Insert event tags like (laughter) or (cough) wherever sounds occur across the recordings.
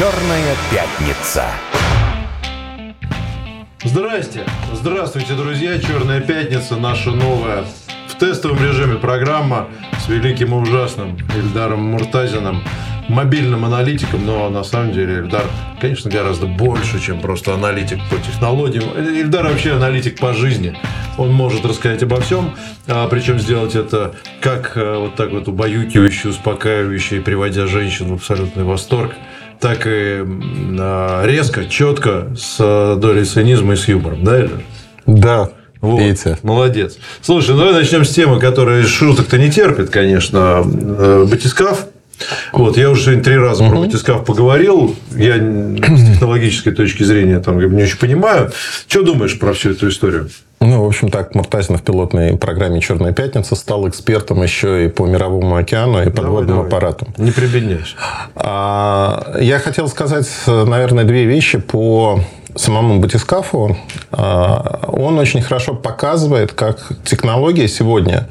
Черная пятница. Здрасте. Здравствуйте, друзья. Черная пятница, наша новая в тестовом режиме программа с великим и ужасным Ильдаром Муртазиным, мобильным аналитиком, но на самом деле Ильдар, конечно, гораздо больше, чем просто аналитик по технологиям. Ильдар вообще аналитик по жизни. Он может рассказать обо всем, а причем сделать это как а, вот так вот убаюкивающе, успокаивающе, приводя женщин в абсолютный восторг – так и а, резко, четко, с долей цинизма и с юмором, да, Илья? Да, вот, Пейте. Молодец. Слушай, ну давай начнем с темы, которая шуток-то не терпит, конечно. Э, батискаф. Вот, я уже сегодня три раза про батискаф поговорил. Я с технологической точки зрения там не очень понимаю. Что думаешь про всю эту историю? Ну, в общем, так Муртазин в пилотной программе «Черная пятница» стал экспертом еще и по Мировому океану и подводным давай, давай. аппаратам. Не прибедняйся. А, я хотел сказать, наверное, две вещи по самому батискафу, а, он очень хорошо показывает, как технологии сегодня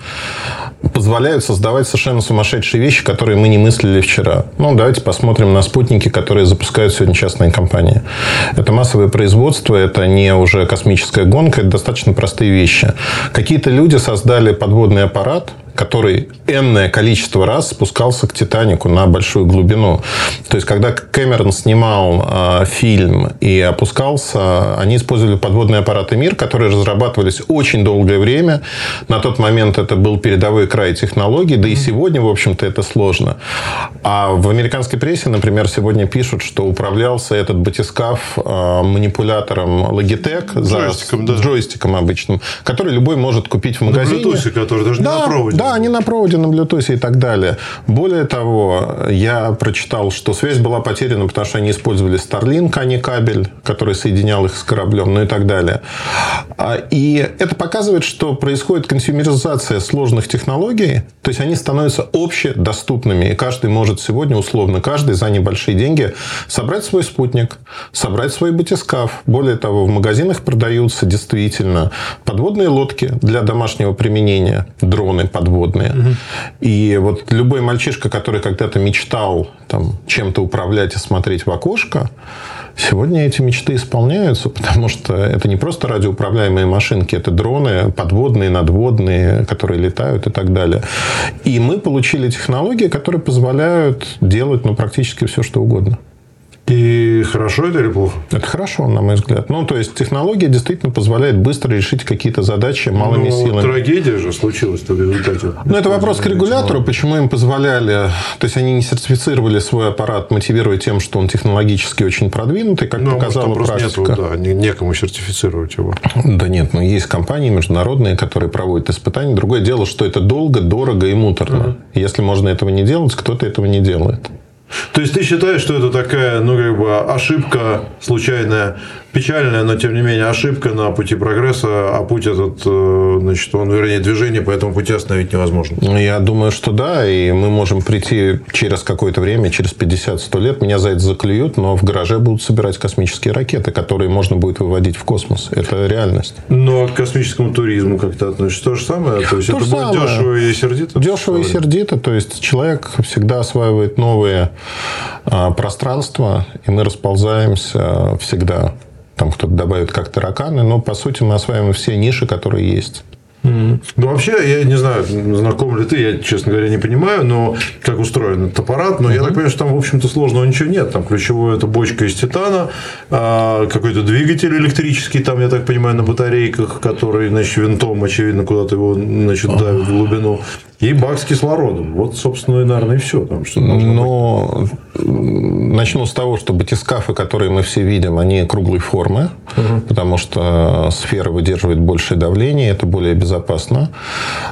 позволяют создавать совершенно сумасшедшие вещи, которые мы не мыслили вчера. Ну, давайте посмотрим на спутники, которые запускают сегодня частные компании. Это массовое производство, это не уже космическая гонка, это достаточно простые вещи. Какие-то люди создали подводный аппарат, который энное количество раз спускался к Титанику на большую глубину. То есть, когда Кэмерон снимал э, фильм и опускался, они использовали подводные аппараты «Мир», которые разрабатывались очень долгое время. На тот момент это был передовой край технологий, да и сегодня, в общем-то, это сложно. А в американской прессе, например, сегодня пишут, что управлялся этот батискаф э, манипулятором Logitech, джойстиком, за, да. джойстиком обычным, который любой может купить в магазине. На Bluetooth, который даже да, не на проводе. Да, они на проводе, на Bluetooth и так далее. Более того, я прочитал, что связь была потеряна, потому что они использовали Starlink, а не кабель, который соединял их с кораблем, ну и так далее. А, и это показывает, что происходит консюмеризация сложных технологий, то есть они становятся общедоступными, и каждый может сегодня, условно, каждый за небольшие деньги собрать свой спутник, собрать свой батискаф. Более того, в магазинах продаются действительно подводные лодки для домашнего применения, дроны подводные, подводные. Угу. И вот любой мальчишка, который когда-то мечтал там, чем-то управлять и смотреть в окошко, Сегодня эти мечты исполняются, потому что это не просто радиоуправляемые машинки, это дроны подводные, надводные, которые летают и так далее. И мы получили технологии, которые позволяют делать ну, практически все, что угодно. И хорошо это или плохо? Это хорошо, на мой взгляд. Ну, то есть, технология действительно позволяет быстро решить какие-то задачи малыми ну, силами. Трагедия же случилась в результате. Ну, это вопрос к регулятору, почему им позволяли... То есть, они не сертифицировали свой аппарат, мотивируя тем, что он технологически очень продвинутый, как ну, показала может, практика. Нету, да, некому сертифицировать его. Да нет, но есть компании международные, которые проводят испытания. Другое дело, что это долго, дорого и муторно. Угу. Если можно этого не делать, кто-то этого не делает. То есть ты считаешь, что это такая, ну, как бы ошибка случайная печальная, но тем не менее ошибка на пути прогресса, а путь этот, э, значит, он, вернее, движение по этому пути остановить невозможно. Ну, я думаю, что да, и мы можем прийти через какое-то время, через 50-100 лет, меня за это заклюют, но в гараже будут собирать космические ракеты, которые можно будет выводить в космос. Это реальность. Но к космическому туризму как-то относишься то же самое? То есть, то это будет самое. дешево и сердито? Дешево и сердито, то есть, человек всегда осваивает новые а, пространства, и мы расползаемся всегда там кто-то добавит как тараканы, но по сути мы осваиваем все ниши, которые есть. Ну, вообще, я не знаю, знаком ли ты, я, честно говоря, не понимаю, но как устроен этот аппарат, но mm-hmm. я так понимаю, что там, в общем-то, сложного ничего нет. Там ключевое это бочка из титана, а, какой-то двигатель электрический, там, я так понимаю, на батарейках, который, значит, винтом, очевидно, куда-то его, значит, давит в глубину и бак с кислородом. Вот, собственно, и, наверное, и все. Там, что Но быть. начну с того, что батискафы, которые мы все видим, они круглой формы, угу. потому что сфера выдерживает большее давление, это более безопасно.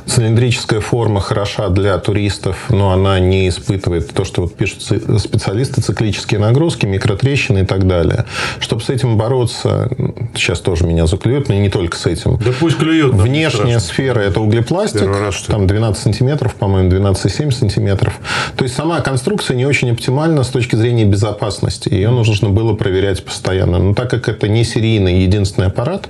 Цилиндрическая форма хороша для туристов, но она не испытывает то, что вот пишут специалисты, циклические нагрузки, микротрещины и так далее. Чтобы с этим бороться, сейчас тоже меня заклюют, но не только с этим. Да пусть клюют. Внешняя сфера – это углепластик, раз, там 12 сантиметров сантиметров, по-моему, 12,7 сантиметров. То есть сама конструкция не очень оптимальна с точки зрения безопасности. Ее нужно было проверять постоянно. Но так как это не серийный единственный аппарат,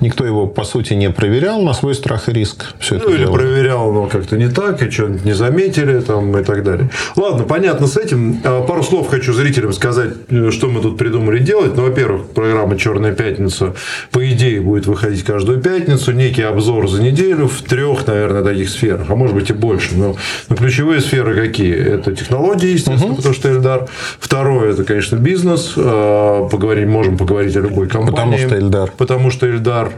никто его, по сути, не проверял на свой страх и риск. Все ну, это или дело. проверял, но как-то не так, и что-нибудь не заметили там, и так далее. Ладно, понятно с этим. А, пару слов хочу зрителям сказать, э, что мы тут придумали делать. Ну, во-первых, программа «Черная пятница» по идее будет выходить каждую пятницу. Некий обзор за неделю в трех, наверное, таких сферах, а может быть и больше. Но, но ключевые сферы какие? Это технологии, естественно, угу. потому что Эльдар. Второе, это, конечно, бизнес. А, поговорить, можем поговорить о любой компании. Потому что Эльдар. Потому что Эльдар.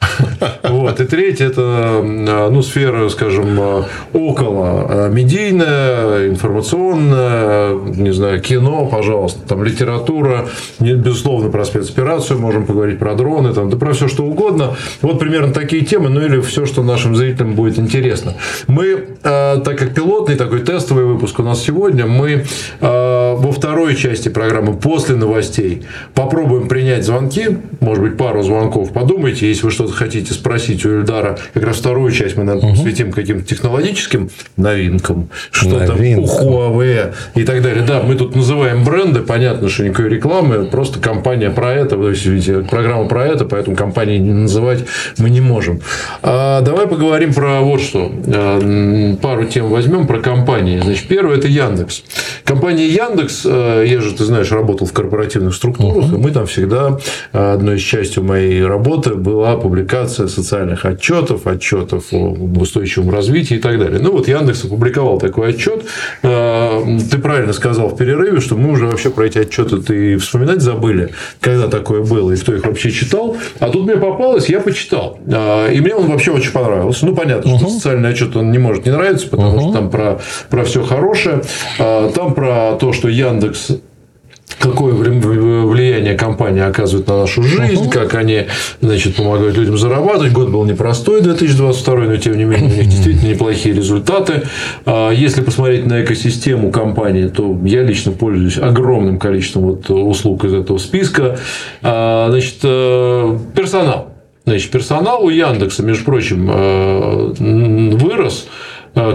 (laughs) Вот. И третье – это ну, сфера, скажем, около медийная, информационная, не знаю, кино, пожалуйста, там литература, безусловно, про спецоперацию, можем поговорить про дроны, там, да про все, что угодно. Вот примерно такие темы, ну или все, что нашим зрителям будет интересно. Мы, так как пилотный такой тестовый выпуск у нас сегодня, мы во второй части программы после новостей попробуем принять звонки, может быть, пару звонков. Подумайте, если вы что-то хотите спросить у Ильдара, как раз вторую часть мы, наверное, угу. посвятим каким-то технологическим новинкам, что там у Huawei и так далее. Да, мы тут называем бренды, понятно, что никакой рекламы, просто компания про это, то есть, программа про это, поэтому компании не называть мы не можем. А давай поговорим про вот что. А, пару тем возьмем про компании. Значит, первое – это Яндекс. Компания Яндекс, э, я же, ты знаешь, работал в корпоративных структурах, uh-huh. и мы там всегда, э, одной из частью моей работы была публикация социальных отчетов, отчетов о устойчивом развитии и так далее. Ну, вот Яндекс опубликовал такой отчет. Э, ты правильно сказал в перерыве, что мы уже вообще про эти отчеты ты вспоминать забыли, когда такое было и кто их вообще читал. А тут мне попалось, я почитал. И мне он вообще очень понравился. Ну, понятно, uh-huh. что социальный отчет он не может не нравиться, потому uh-huh. что там про, про все хорошее. Там про то, что Яндекс какое влияние компания оказывает на нашу жизнь, как они значит, помогают людям зарабатывать. Год был непростой, 2022, но тем не менее у них действительно неплохие результаты. А если посмотреть на экосистему компании, то я лично пользуюсь огромным количеством вот услуг из этого списка. А, значит, э, персонал. Значит, персонал у Яндекса, между прочим, э, вырос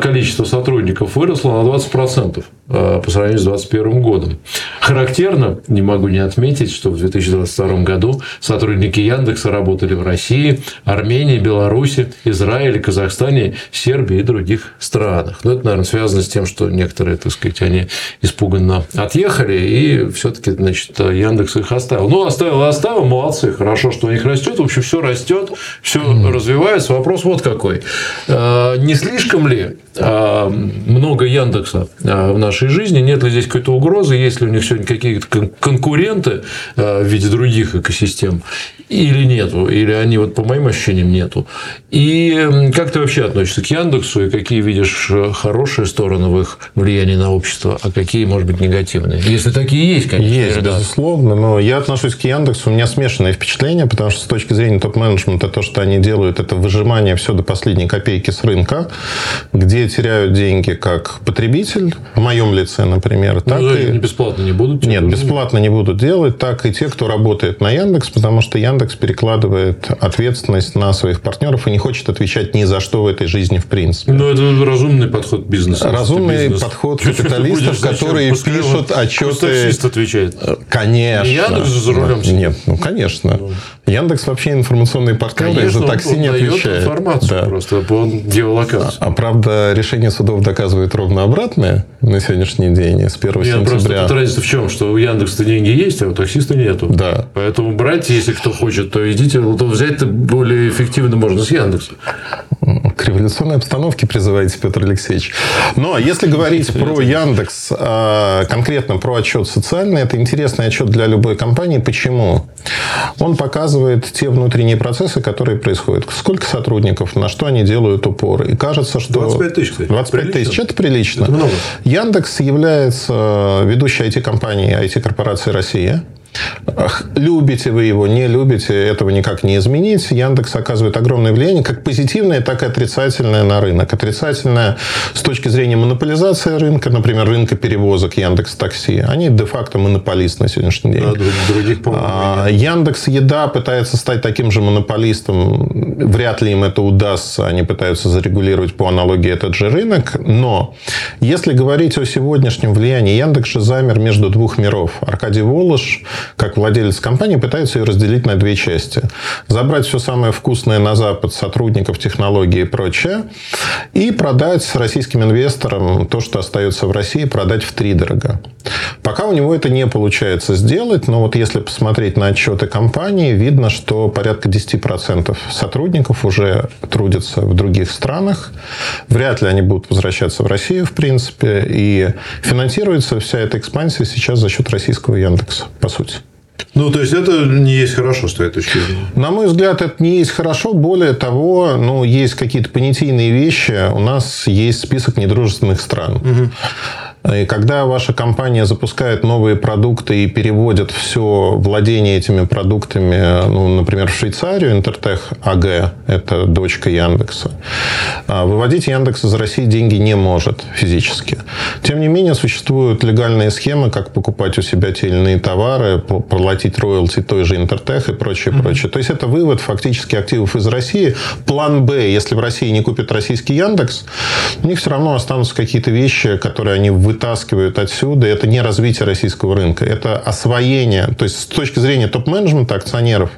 количество сотрудников выросло на 20% э, по сравнению с 2021 годом. Характерно, не могу не отметить, что в 2022 году сотрудники Яндекса работали в России, Армении, Беларуси, Израиле, Казахстане, Сербии и других странах. Но это, наверное, связано с тем, что некоторые, так сказать, они испуганно отъехали, и все-таки, значит, Яндекс их оставил. Ну, оставил оставил, молодцы, хорошо, что у них растет. В общем, все растет, все развивается. Вопрос вот какой. Э, не слишком ли а, много Яндекса а, в нашей жизни, нет ли здесь какой-то угрозы, есть ли у них сегодня какие-то конкуренты а, в виде других экосистем, или нету, или они, вот по моим ощущениям, нету. И как ты вообще относишься к Яндексу, и какие видишь хорошие стороны в их влиянии на общество, а какие, может быть, негативные? Если такие есть, конечно. Есть, да. безусловно, но я отношусь к Яндексу, у меня смешанные впечатления, потому что с точки зрения топ-менеджмента то, что они делают, это выжимание все до последней копейки с рынка, где теряют деньги как потребитель, в моем лице, например, ну, так ну, и... бесплатно не будут? Нет, бесплатно не будут делать, так и те, кто работает на Яндекс, потому что Яндекс перекладывает ответственность на своих партнеров и не хочет отвечать ни за что в этой жизни в принципе. Ну, это разумный подход бизнеса. Разумный бизнес. подход капиталистов, которые Пускай пишут отчеты... отвечает. Конечно. Не Яндекс за рулем Нет, ну, конечно. Ну. Яндекс вообще информационный партнер Конечно, за такси не отвечает. информацию да. просто по геолокации. А, а правда, решение судов доказывает ровно обратное на сегодняшний день, с 1 Нет, сентября. Просто разница в чем, что у Яндекса деньги есть, а у таксиста нету. Да. Поэтому брать, если кто хочет, то идите, то взять-то более эффективно можно с Яндекса. К революционной обстановке призываете, Петр Алексеевич. Но если говорить про Яндекс, а, конкретно про отчет социальный, это интересный отчет для любой компании. Почему? Он показывает те внутренние процессы, которые происходят. Сколько сотрудников, на что они делают упор. И кажется, что... 25 тысяч, кстати. 25 тысяч. Это прилично. Это много. Яндекс является ведущей IT-компанией, IT-корпорацией России. Любите вы его, не любите, этого никак не изменить. Яндекс оказывает огромное влияние, как позитивное, так и отрицательное на рынок. Отрицательное с точки зрения монополизации рынка, например, рынка перевозок Яндекс Такси. Они де-факто монополист на сегодняшний день. Да, других, а, Яндекс Еда пытается стать таким же монополистом. Вряд ли им это удастся. Они пытаются зарегулировать по аналогии этот же рынок. Но если говорить о сегодняшнем влиянии, Яндекс же замер между двух миров. Аркадий Волош как владелец компании, пытается ее разделить на две части. Забрать все самое вкусное на Запад, сотрудников, технологии и прочее, и продать российским инвесторам то, что остается в России, продать в три дорого. Пока у него это не получается сделать, но вот если посмотреть на отчеты компании, видно, что порядка 10% сотрудников уже трудятся в других странах. Вряд ли они будут возвращаться в Россию, в принципе. И финансируется вся эта экспансия сейчас за счет российского Яндекса, по сути. Ну, то есть, это не есть хорошо с твоей точки зрения? На мой взгляд, это не есть хорошо. Более того, ну, есть какие-то понятийные вещи. У нас есть список недружественных стран. Угу. И когда ваша компания запускает новые продукты и переводит все владение этими продуктами, ну, например, в Швейцарию, Интертех АГ, это дочка Яндекса, а выводить Яндекс из России деньги не может физически. Тем не менее, существуют легальные схемы, как покупать у себя те или иные товары, платить роялти той же Интертех и прочее, mm-hmm. прочее. То есть, это вывод фактически активов из России. План Б, если в России не купит российский Яндекс, у них все равно останутся какие-то вещи, которые они вы вытаскивают отсюда, это не развитие российского рынка, это освоение. То есть, с точки зрения топ-менеджмента, акционеров,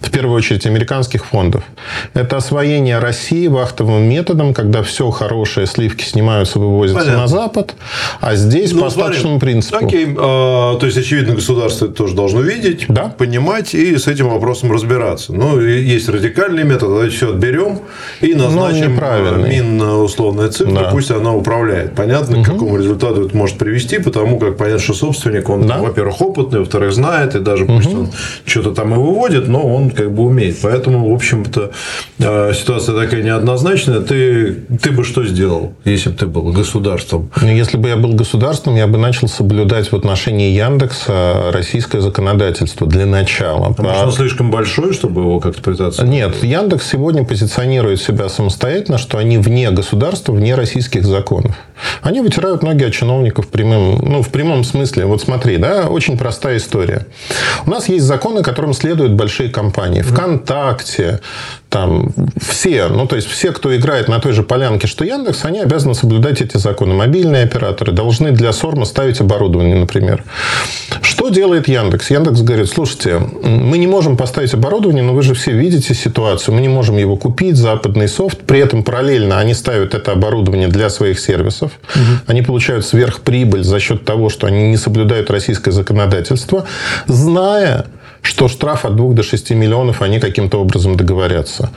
в первую очередь американских фондов, это освоение России вахтовым методом, когда все хорошее, сливки снимаются, вывозятся Понятно. на Запад, а здесь ну, по остаточному принципу. Окей, а, то есть, очевидно, государство это тоже должно видеть, да? понимать и с этим вопросом разбираться. Ну, есть радикальный метод, давайте все отберем и назначим ну, Мин условная цифра, да. пусть она управляет. Понятно, угу. к какому результату это может привести, потому как понятно, что собственник, он, да. во-первых, опытный, во-вторых, знает, и даже пусть угу. он что-то там и выводит, но он как бы умеет. Поэтому, в общем-то, э, ситуация такая неоднозначная. Ты, ты бы что сделал, если бы ты был государством? Ну, если бы я был государством, я бы начал соблюдать в отношении Яндекса российское законодательство для начала. Потому что он слишком большой, чтобы его как-то пытаться... Нет, Яндекс сегодня позиционирует себя самостоятельно, что они вне государства, вне российских законов. Они вытирают ноги от чиновников прямым, ну, в прямом смысле. Вот смотри, да, очень простая история. У нас есть законы, которым следуют большие компании. ВКонтакте, там все, ну, то есть все, кто играет на той же полянке, что Яндекс, они обязаны соблюдать эти законы. Мобильные операторы должны для Сорма ставить оборудование, например. Что делает Яндекс? Яндекс говорит, слушайте, мы не можем поставить оборудование, но вы же все видите ситуацию, мы не можем его купить, западный софт, при этом параллельно они ставят это оборудование для своих сервисов, угу. они получают сверхприбыль за счет того, что они не соблюдают российское законодательство, зная, что штраф от 2 до 6 миллионов они каким-то образом договорятся.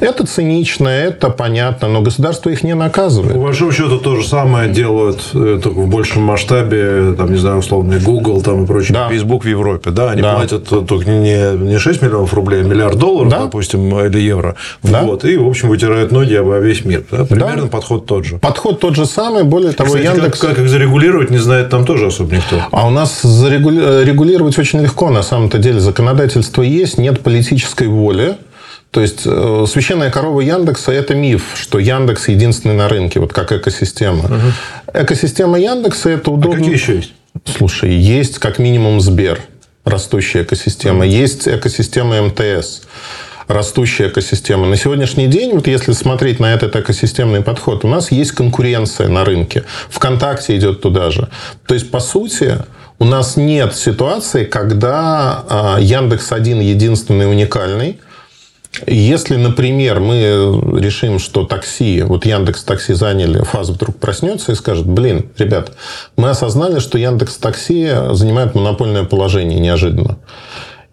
Это цинично, это понятно, но государство их не наказывает. По большому счету то же самое делают э, только в большем масштабе, там, не знаю, условно, Google там и прочее, да. Facebook в Европе. Да, они да. платят только не, не 6 миллионов рублей, а миллиард долларов, да. допустим, или евро. Да. Вот, и, в общем, вытирают ноги об весь мир. Да? Примерно да. подход тот же. Подход тот же самый, более того, Кстати, Яндекс... Как, как их зарегулировать, не знает там тоже особо никто. А у нас зарегулировать очень легко, на самом-то деле, законодательство есть, нет политической воли. То есть э, священная корова Яндекса это миф, что Яндекс единственный на рынке, вот как экосистема. Угу. Экосистема Яндекса это удобно. А какие еще есть? Слушай, есть как минимум Сбер, растущая экосистема, угу. есть экосистема МТС растущая экосистема. На сегодняшний день, вот если смотреть на этот экосистемный подход, у нас есть конкуренция на рынке. ВКонтакте идет туда же. То есть, по сути, у нас нет ситуации, когда а, Яндекс один единственный уникальный. Если, например, мы решим, что такси, вот Яндекс Такси заняли, ФАЗ вдруг проснется и скажет, блин, ребят, мы осознали, что Яндекс Такси занимает монопольное положение неожиданно.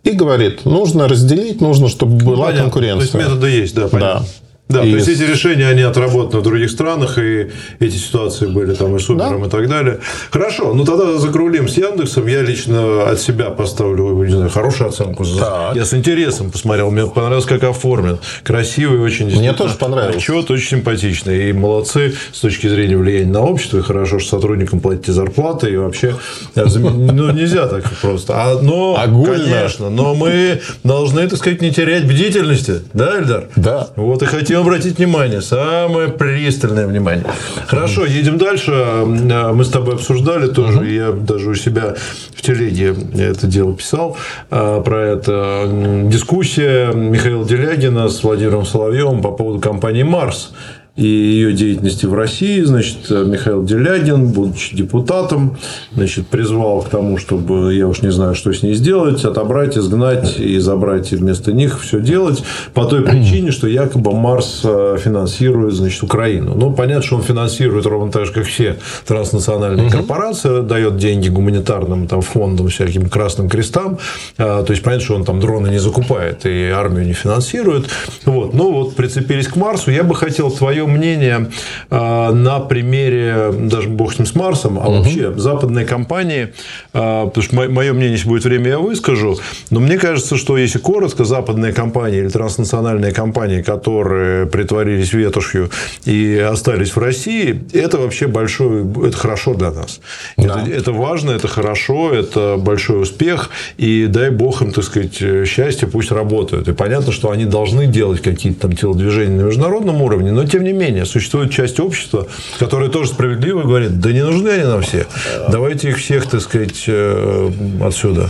И говорит, нужно разделить, нужно, чтобы была Понятно. конкуренция. То есть методы есть, да, понятно. Да. Да, И то есть эти решения, они отработаны в других странах, и эти ситуации были там и с Uber и так далее. Хорошо, ну тогда закруглим с Яндексом. Я лично от себя поставлю, не знаю, хорошую оценку. Так. Я с интересом посмотрел, мне понравилось, как оформлен. Красивый очень. действительно. тоже понравилось. Отчет очень симпатичный. И молодцы с точки зрения влияния на общество. И хорошо, что сотрудникам платите зарплаты. И вообще, зам- ну, нельзя так просто. А, но, Огульно. конечно, но мы должны, так сказать, не терять бдительности. Да, Эльдар? Да. Вот и хотим обратить внимание, самое пристальное внимание. Хорошо, едем дальше. Э, Мы с тобой обсуждали тоже, я даже у себя в телеге это дело писал э, про это. Дискуссия Михаила Делягина с Владимиром Соловьевым по поводу компании «Марс» и ее деятельности в России. Значит, Михаил Делягин, будучи депутатом, значит, призвал к тому, чтобы, я уж не знаю, что с ней сделать, отобрать, изгнать и забрать и вместо них все делать по той причине, что якобы Марс э, финансирует, значит, Украину. Ну, понятно, что он финансирует ровно так же, как все транснациональные корпорации, дает деньги гуманитарным там, фондам, всяким красным крестам. А, То есть, понятно, что он там дроны не закупает и армию не финансирует. Вот. Ну, вот прицепились к Марсу. Я бы хотел твое мнение а, на примере, даже бог с ним с Марсом, а вообще западные компании, а, потому что мое мнение, если будет время, я выскажу, но мне кажется, что если коротко, западные компании или транснациональные компании, которые притворились ветошью и остались в России, это вообще большой, это хорошо для нас. Да. Это, это важно, это хорошо, это большой успех, и дай бог им, так сказать, счастье, пусть работают. И понятно, что они должны делать какие-то там телодвижения на международном уровне, но тем не менее, существует часть общества, которая тоже справедливо говорит, да не нужны они нам все, давайте их всех, так сказать, э, отсюда.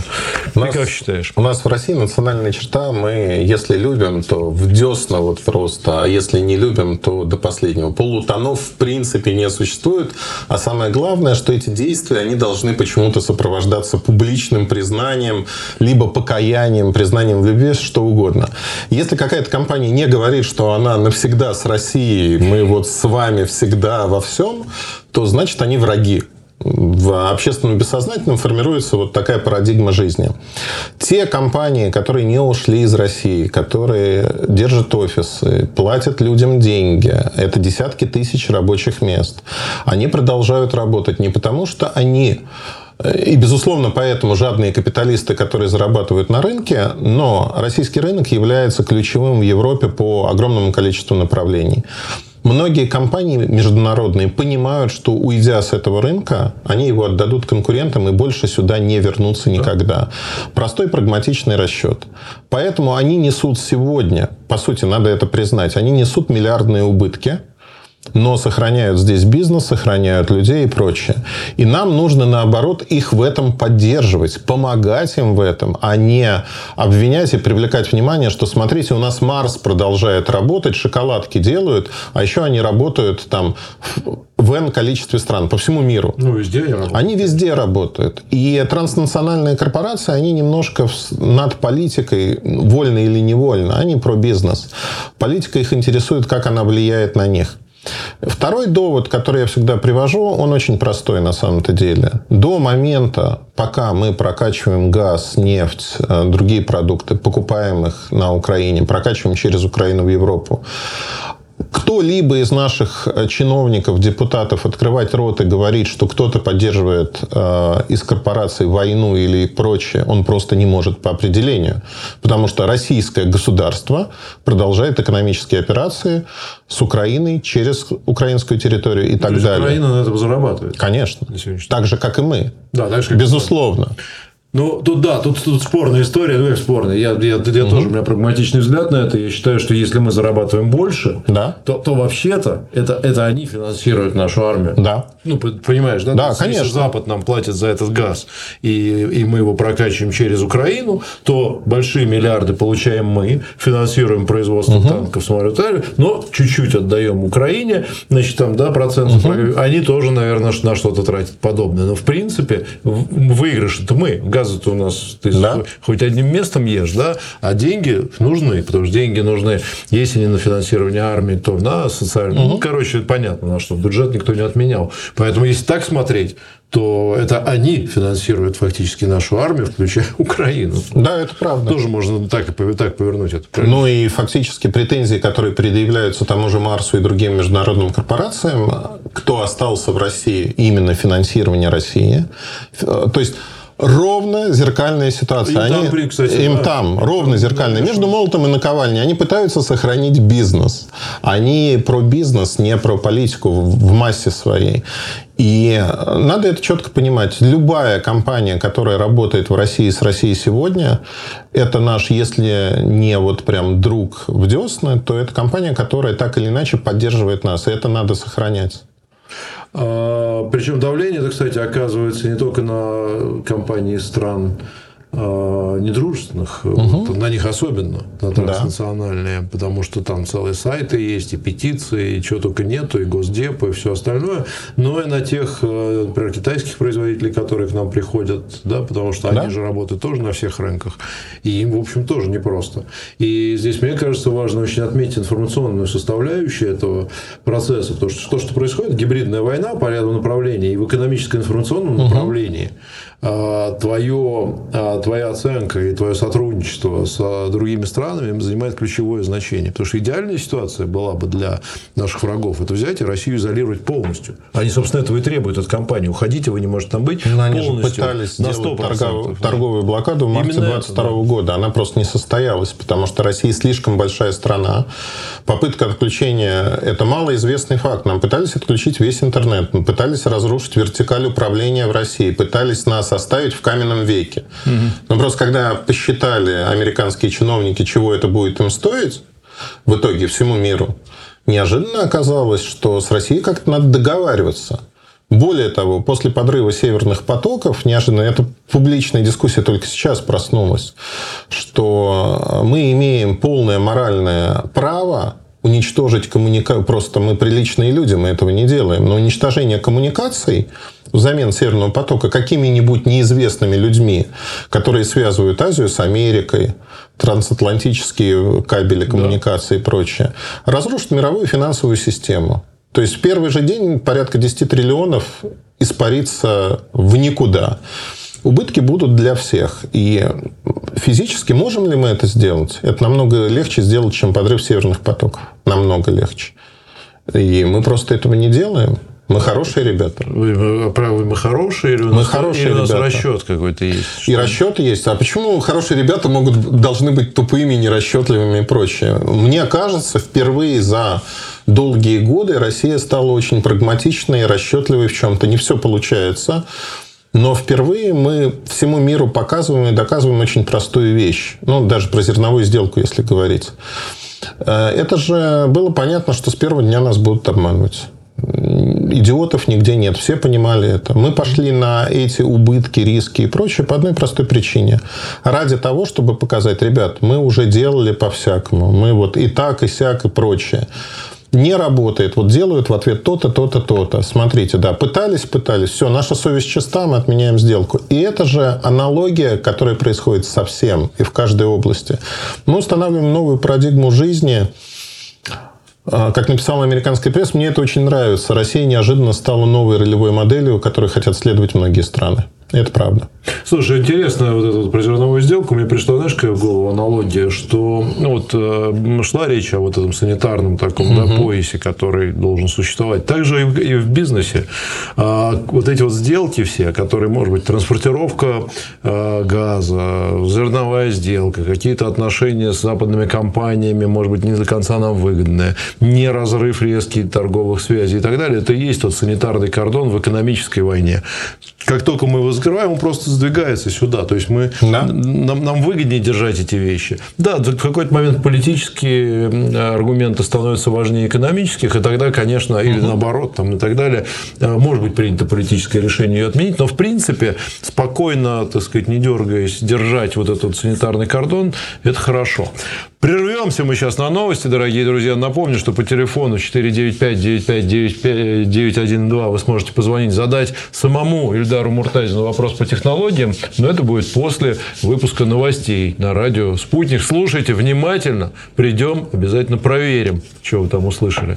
У Ты нас- как считаешь? У нас в России национальная черта, мы, если любим, то в десна вот просто, а если не любим, то до последнего. Полутонов в принципе не существует, а самое главное, что эти действия, они должны почему-то сопровождаться публичным признанием, либо покаянием, признанием в любви, что угодно. Если какая-то компания не говорит, что она навсегда с Россией, мы вот с вами всегда во всем, то значит они враги в общественном бессознательном формируется вот такая парадигма жизни. Те компании, которые не ушли из России, которые держат офисы, платят людям деньги, это десятки тысяч рабочих мест, они продолжают работать не потому, что они и, безусловно, поэтому жадные капиталисты, которые зарабатывают на рынке, но российский рынок является ключевым в Европе по огромному количеству направлений. Многие компании международные понимают, что уйдя с этого рынка, они его отдадут конкурентам и больше сюда не вернутся никогда. Простой прагматичный расчет. Поэтому они несут сегодня, по сути, надо это признать, они несут миллиардные убытки, но сохраняют здесь бизнес, сохраняют людей и прочее. И нам нужно, наоборот, их в этом поддерживать, помогать им в этом, а не обвинять и привлекать внимание, что, смотрите, у нас Марс продолжает работать, шоколадки делают, а еще они работают там в N количестве стран по всему миру. Ну, везде они работают. Они везде работают. И транснациональные корпорации, они немножко над политикой, вольно или невольно, они про бизнес. Политика их интересует, как она влияет на них. Второй довод, который я всегда привожу, он очень простой на самом-то деле. До момента, пока мы прокачиваем газ, нефть, э, другие продукты, покупаем их на Украине, прокачиваем через Украину в Европу, кто-либо из наших э, чиновников, депутатов открывать рот и говорить, что кто-то поддерживает э, из корпораций войну или прочее, он просто не может по определению. Потому что российское государство продолжает экономические операции с Украиной через украинскую территорию и То так далее. Украина на этом зарабатывает. Конечно. Так же, как и мы. Да, так же, как- Безусловно. Ну, тут да, тут, тут спорная история, ну, спорная. Я, я, я тоже, у меня прагматичный взгляд на это. Я считаю, что если мы зарабатываем больше, Да. то, то вообще-то это, это они финансируют нашу армию. Да. Ну, понимаешь, да? Да, Если конечно. Запад нам платит за этот газ, и, и мы его прокачиваем через Украину, то большие миллиарды получаем мы, финансируем производство танков, самолетов, но чуть-чуть отдаем Украине, значит, там, да, процентов, они тоже, наверное, на что-то тратят подобное. Но, в принципе, выигрыш это мы. Газ заказы-то у нас ты Да. хоть одним местом ешь, да, а деньги нужны, потому что деньги нужны, если не на финансирование армии, то на социальную. Ну, короче, понятно, на что бюджет никто не отменял. Поэтому, если так смотреть, то это они финансируют фактически нашу армию, включая (laughs) Украину. Да, это правда. Тоже можно так, так повернуть это. Ну и фактически претензии, которые предъявляются тому же Марсу и другим международным корпорациям, кто остался в России, именно финансирование России. Э, То есть ровно зеркальная ситуация. Им там при- кстати, им да. там ровно зеркальная. Между молотом и наковальней. Они пытаются сохранить бизнес. Они про бизнес, не про политику в массе своей. И надо это четко понимать. Любая компания, которая работает в России с Россией сегодня, это наш, если не вот прям друг в десны, то это компания, которая так или иначе поддерживает нас. И это надо сохранять. А, причем давление, это, кстати, оказывается не только на компании стран а, недружественных, вот на них особенно, на транснациональные, потому что там целые сайты есть, и петиции, и чего только нету, и Госдеп, и все остальное, но и на тех, э, например, китайских производителей, которые к нам приходят, да, потому что Да. они же работают тоже на всех рынках, и им, в общем, тоже непросто. И здесь, мне кажется, важно очень отметить информационную составляющую этого процесса, потому что то, что происходит, гибридная война по ряду направлений, и в экономическо-информационном направлении а, твое, а, твоя оценка и твое сотрудничество с а, другими странами занимает ключевое значение. Потому что идеальная ситуация была бы для наших врагов это взять и Россию изолировать полностью. Они, собственно, этого и требуют от компании. Уходите, вы не можете там быть Но они же полностью пытались на сделать 100%. торгов- торговую блокаду в марте Именно это, 22 года. Она просто не состоялась, потому что Россия слишком большая страна. Попытка отключения – это малоизвестный факт. Нам пытались отключить весь интернет, мы пытались разрушить вертикаль управления в России, пытались нас оставить в каменном веке. Но просто когда посчитали американские чиновники, чего это будет им стоить, в итоге всему миру, неожиданно оказалось, что с Россией как-то надо договариваться. Более того, после подрыва северных потоков, неожиданно, эта публичная дискуссия только сейчас проснулась, что мы имеем полное моральное право уничтожить коммуникацию. Просто мы приличные люди, мы этого не делаем. Но уничтожение коммуникаций взамен Северного потока какими-нибудь неизвестными людьми, которые связывают Азию с Америкой, трансатлантические кабели коммуникации и прочее, разрушит мировую финансовую систему. То есть в первый же день порядка 10 триллионов испарится в никуда. Убытки будут для всех. И физически можем ли мы это сделать? Это намного легче сделать, чем подрыв северных потоков. Намного легче. И мы просто этого не делаем. Мы хорошие ребята. Вы, вы правы, мы хорошие, или у Мы нас, хорошие или у нас ребята. расчет какой-то есть? И расчеты есть. А почему хорошие ребята могут, должны быть тупыми, нерасчетливыми и прочее? Мне кажется, впервые за долгие годы Россия стала очень прагматичной и расчетливой в чем-то. Не все получается. Но впервые мы всему миру показываем и доказываем очень простую вещь. Ну, даже про зерновую сделку, если говорить. Э, Это же было понятно, что с первого дня нас будут обманывать. Идиотов нигде нет, все понимали это. Мы пошли на эти убытки, риски и прочее по одной простой причине. Ради того, чтобы показать, ребят, мы уже делали по-всякому. Мы вот и так, и сяк, и прочее. Не работает. Вот делают в ответ то-то, то-то, то-то. Смотрите, да, пытались, пытались. Все, наша совесть чиста, мы отменяем сделку. И это же аналогия, которая происходит со всем и в каждой области. Мы устанавливаем новую парадигму жизни, как написала американская пресса, мне это очень нравится. Россия неожиданно стала новой ролевой моделью, которой хотят следовать многие страны. Это правда. Слушай, интересно, вот эта вот про зерновую сделку, мне пришла, знаешь, какая в голову аналогия, что ну, вот э, шла речь о вот этом санитарном таком да, поясе, который должен существовать. Также и в, и в бизнесе. А, вот эти вот сделки все, которые, может быть, транспортировка э, газа, зерновая сделка, какие-то отношения с западными компаниями, может быть, не до конца нам выгодные, не разрыв резкий торговых связей и так далее, это и есть тот санитарный кордон в экономической войне. Как только мы его закрываем, он просто сдвигается сюда. То есть мы, Да. нам, нам выгоднее держать эти вещи. Да, в какой-то момент политические аргументы становятся важнее экономических, и тогда, конечно, или наоборот, там, и так далее, э, может быть принято политическое решение ее отменить, но в принципе спокойно, так сказать, не дергаясь, держать вот этот санитарный кордон, это хорошо. Прервемся мы сейчас на новости, дорогие друзья. Напомню, что по телефону 495-95-912 вы сможете позвонить, задать самому Ильдару Муртазину вопрос по технологиям, но это будет после выпуска новостей на радио «Спутник». Слушайте внимательно, придем, обязательно проверим, что вы там услышали.